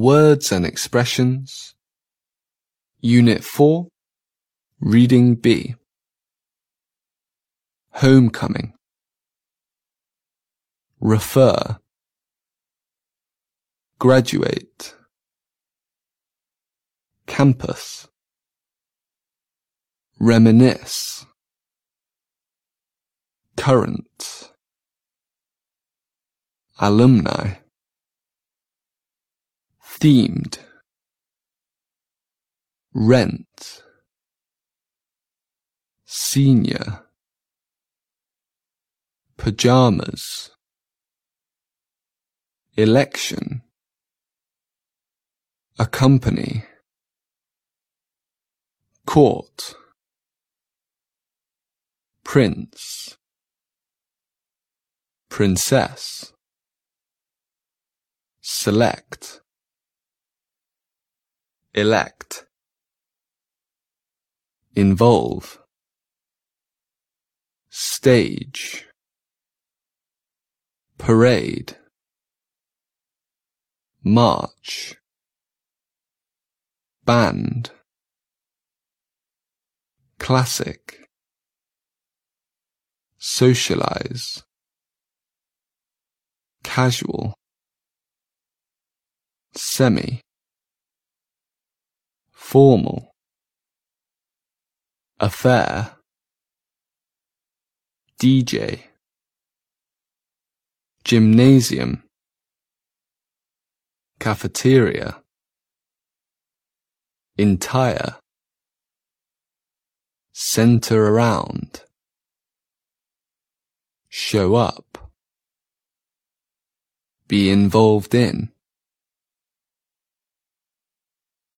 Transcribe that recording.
words and expressions. Unit 4, Reading B. Homecoming. Refer. Graduate. Campus. Reminisce. Current. Alumni. Themed. Rent. Senior. Pajamas. Election. Accompany. Court. Prince. Princess. Select. Elect. Involve. Stage. Parade. March. Band. Classic. Socialize. Casual. Semi. Formal. Affair. DJ. Gymnasium. Cafeteria. Entire. Center around. Show up. Be involved in.